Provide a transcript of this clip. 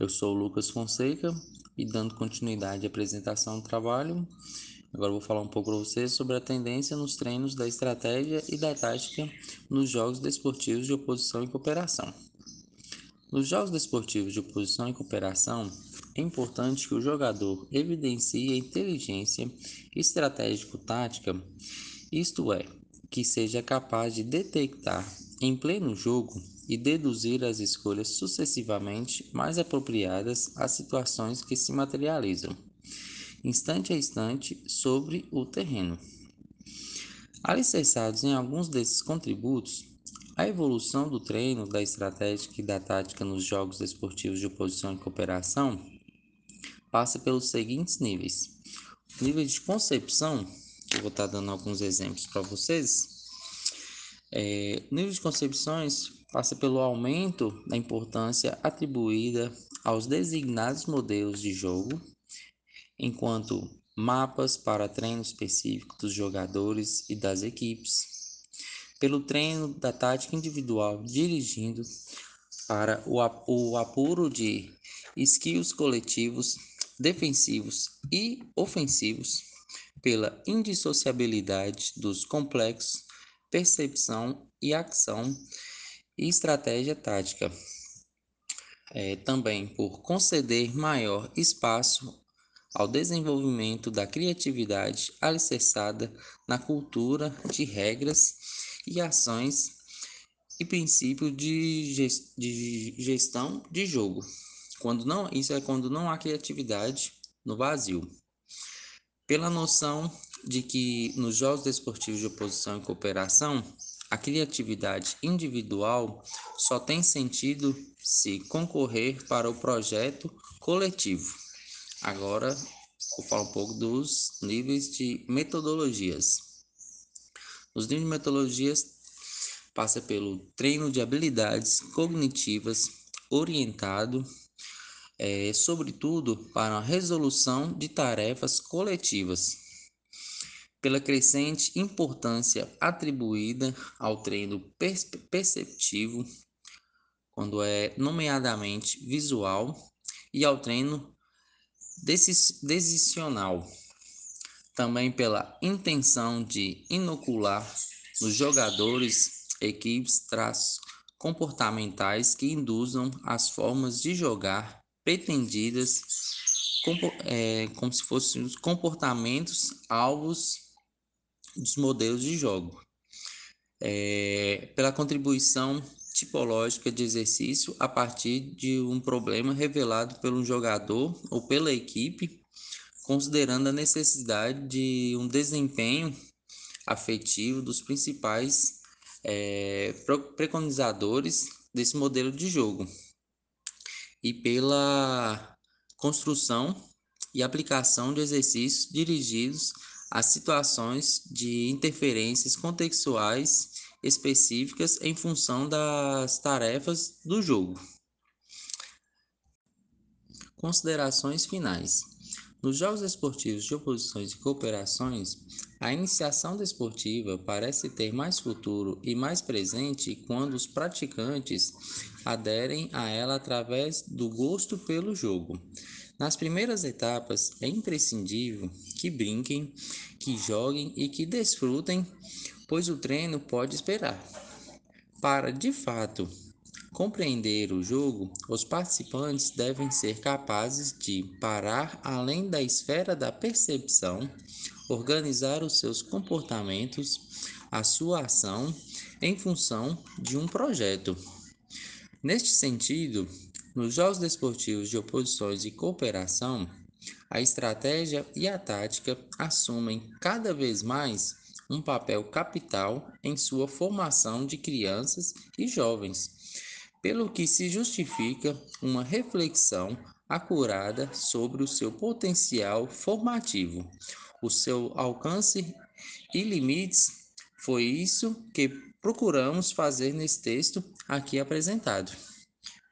Eu sou o Lucas Fonseca e dando continuidade à apresentação do trabalho, agora vou falar um pouco para vocês sobre a tendência nos treinos da estratégia e da tática nos jogos desportivos de oposição e cooperação. Nos jogos desportivos de oposição e cooperação, é importante que o jogador evidencie a inteligência estratégico-tática, isto é, que seja capaz de detectar em pleno jogo e deduzir as escolhas sucessivamente mais apropriadas às situações que se materializam, instante a instante, sobre o terreno. Alicerçados em alguns desses contributos, a evolução do treino, da estratégia e da tática nos jogos esportivos de oposição e cooperação passa pelos seguintes níveis: nível de concepção, eu vou estar dando alguns exemplos para vocês. É, nível de concepções passa pelo aumento da importância atribuída aos designados modelos de jogo, enquanto mapas para treino específico dos jogadores e das equipes, pelo treino da tática individual dirigindo para o, o apuro de skills coletivos, defensivos e ofensivos, pela indissociabilidade dos complexos percepção e ação e estratégia tática. É, também por conceder maior espaço ao desenvolvimento da criatividade alicerçada na cultura de regras e ações e princípio de, gestão de jogo. Quando não, isso é quando não há criatividade no vazio. Pela noção de que nos jogos desportivos de oposição e cooperação a criatividade individual só tem sentido se concorrer para o projeto coletivo. Agora, vou falar um pouco dos níveis de metodologias. Os níveis de metodologias passa pelo treino de habilidades cognitivas orientado, é, sobretudo para a resolução de tarefas coletivas pela crescente importância atribuída ao treino perceptivo, quando é nomeadamente visual, e ao treino decisional, também pela intenção de inocular nos jogadores, equipes, traços comportamentais que induzam as formas de jogar pretendidas como, é, como se fossem os comportamentos alvos dos modelos de jogo, é, pela contribuição tipológica de exercício a partir de um problema revelado pelo jogador ou pela equipe, considerando a necessidade de um desempenho afetivo dos principais é, preconizadores desse modelo de jogo. E pela construção e aplicação de exercícios dirigidos as situações de interferências contextuais específicas em função das tarefas do jogo. Considerações finais. Nos jogos esportivos de oposições e cooperações, a iniciação desportiva parece ter mais futuro e mais presente quando os praticantes aderem a ela através do gosto pelo jogo. Nas primeiras etapas, é imprescindível que brinquem, que joguem e que desfrutem, pois o treino pode esperar. Para, de fato, compreender o jogo, os participantes devem ser capazes de parar além da esfera da percepção, organizar os seus comportamentos, a sua ação em função de um projeto. Neste sentido, nos jogos desportivos de oposições e cooperação, a estratégia e a tática assumem cada vez mais um papel capital em sua formação de crianças e jovens, pelo que se justifica uma reflexão acurada sobre o seu potencial formativo, o seu alcance e limites. Foi isso que procuramos fazer nesse texto aqui apresentado.